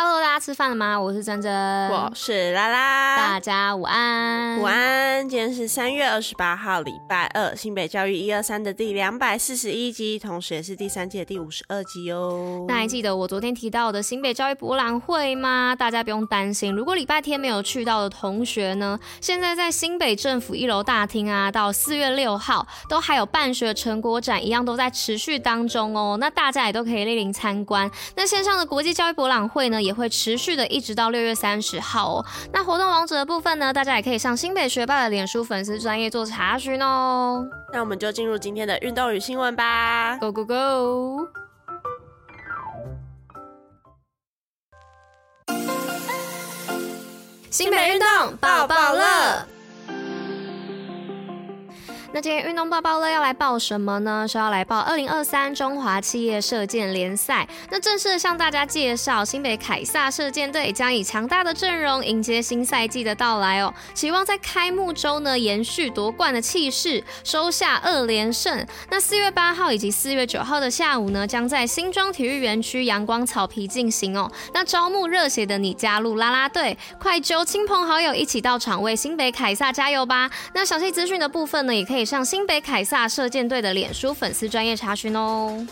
Hello，大家吃饭了吗？我是珍珍，我是拉拉，大家午安，午安。今天是三月二十八号，礼拜二，新北教育一二三的第两百四十一集，同时也是第三届的第五十二集哦。那还记得我昨天提到的新北教育博览会吗？大家不用担心，如果礼拜天没有去到的同学呢，现在在新北政府一楼大厅啊，到四月六号都还有办学成果展，一样都在持续当中哦。那大家也都可以莅临参观。那线上的国际教育博览会呢，也会持续的一直到六月三十号哦。那活动网址的部分呢，大家也可以上新北学霸的脸书粉丝专业做查询哦。那我们就进入今天的运动与新闻吧，Go Go Go！新北运动抱抱乐。今天运动报报乐要来报什么呢？是要来报二零二三中华企业射箭联赛。那正式向大家介绍，新北凯撒射箭队将以强大的阵容迎接新赛季的到来哦，期望在开幕周呢延续夺冠的气势，收下二连胜。那四月八号以及四月九号的下午呢，将在新庄体育园区阳光草皮进行哦。那招募热血的你加入啦啦队，快揪亲朋好友一起到场为新北凯撒加油吧！那详细资讯的部分呢，也可以。向新北凯撒射箭队的脸书粉丝专业查询哦。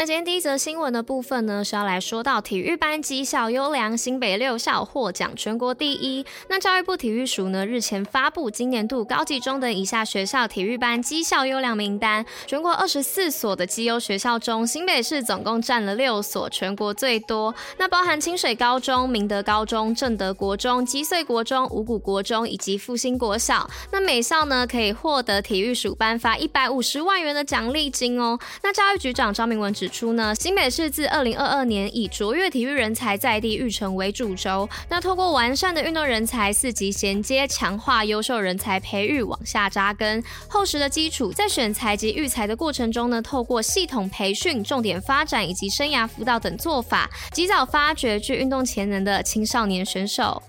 那今天第一则新闻的部分呢，是要来说到体育班绩效优良，新北六校获奖全国第一。那教育部体育署呢，日前发布今年度高级中等以下学校体育班绩效优良名单，全国二十四所的绩优学校中，新北市总共占了六所，全国最多。那包含清水高中、明德高中、正德国中、基穗国中、五股国中以及复兴国小。那每校呢，可以获得体育署颁发一百五十万元的奖励金哦。那教育局长张明文指出呢，新北市自二零二二年以卓越体育人才在地育成为主轴，那透过完善的运动人才四级衔接，强化优秀人才培育往下扎根，厚实的基础，在选材及育才的过程中呢，透过系统培训、重点发展以及生涯辅导等做法，及早发掘具运动潜能的青少年选手。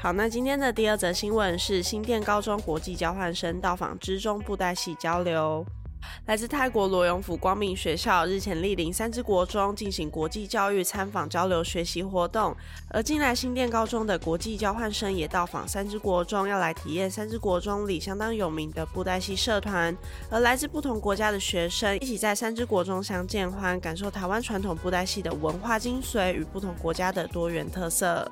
好，那今天的第二则新闻是新店高中国际交换生到访之中布袋戏交流。来自泰国罗永府光明学校日前莅临三芝国中进行国际教育参访交流学习活动，而近来新店高中的国际交换生也到访三芝国中，要来体验三芝国中里相当有名的布袋戏社团。而来自不同国家的学生一起在三芝国中相见欢，感受台湾传统布袋戏的文化精髓与不同国家的多元特色。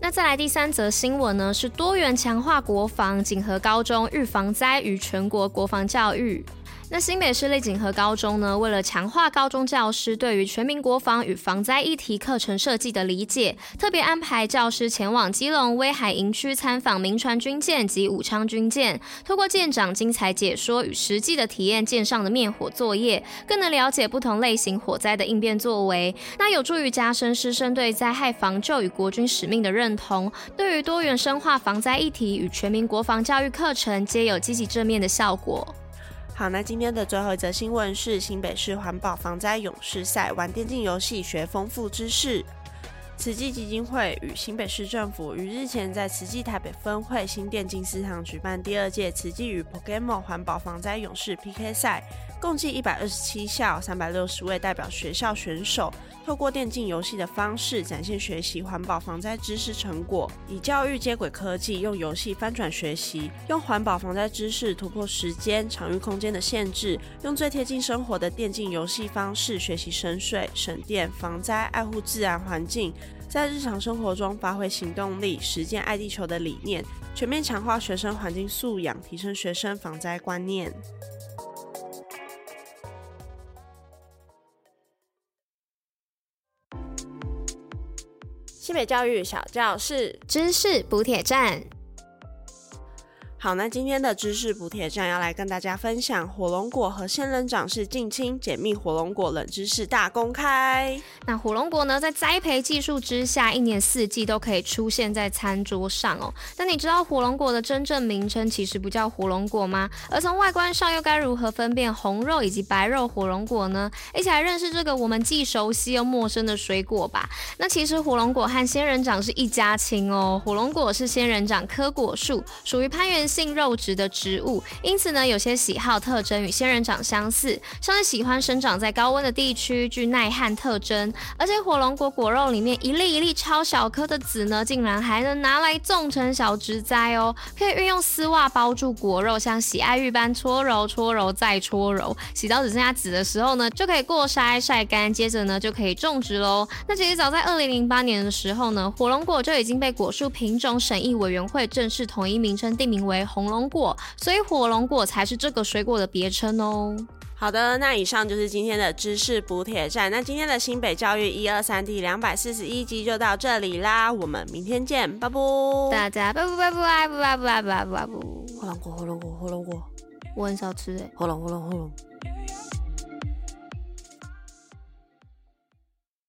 那再来第三则新闻呢，是多元强化国防，锦和高中预防灾与全国国防教育。那新北市立景和高中呢，为了强化高中教师对于全民国防与防灾议题课程设计的理解，特别安排教师前往基隆威海营区参访民船军舰及武昌军舰，透过舰长精彩解说与实际的体验舰上的灭火作业，更能了解不同类型火灾的应变作为。那有助于加深师生对灾害防救与国军使命的认同，对于多元深化防灾议题与全民国防教育课程皆有积极正面的效果。好，那今天的最后一则新闻是新北市环保防灾勇士赛，玩电竞游戏学丰富知识。慈济基金会与新北市政府于日前在慈济台北分会新电竞市场举办第二届慈济与 Pokemon 环保防灾勇士 PK 赛，共计一百二十七校三百六十位代表学校选手，透过电竞游戏的方式展现学习环保防灾知识成果，以教育接轨科技，用游戏翻转学习，用环保防灾知识突破时间、场域、空间的限制，用最贴近生活的电竞游戏方式学习省水、省电、防灾、爱护自然环境。在日常生活中发挥行动力，实践爱地球的理念，全面强化学生环境素养，提升学生防灾观念。新北教育小教室知识补铁站。好，那今天的知识补帖站要来跟大家分享火龙果和仙人掌是近亲，解密火龙果冷知识大公开。那火龙果呢，在栽培技术之下，一年四季都可以出现在餐桌上哦。那你知道火龙果的真正名称其实不叫火龙果吗？而从外观上又该如何分辨红肉以及白肉火龙果呢？一起来认识这个我们既熟悉又陌生的水果吧。那其实火龙果和仙人掌是一家亲哦。火龙果是仙人掌科果树，属于攀援性肉植的植物，因此呢，有些喜好特征与仙人掌相似，像是喜欢生长在高温的地区，具耐旱特征。而且火龙果果肉里面一粒一粒超小颗的籽呢，竟然还能拿来种成小植栽哦，可以运用丝袜包住果肉，像洗爱玉般搓揉、搓揉再搓揉，洗到只剩下籽的时候呢，就可以过筛晒干，接着呢就可以种植喽。那其实早在二零零八年的时候呢，火龙果就已经被果树品种审议委员会正式统一名称，定名为红龙。果，所以火龙果才是这个水果的别称哦。好的，那以上就是今天的知识补铁站。那今天的新北教育一二三第两百四十一集就到这里啦，我们明天见，拜拜！大家拜拜拜拜拜拜拜拜拜拜！火龙果，火龙果，火龙果，我很少吃诶、欸。火龙，火龙，火龙。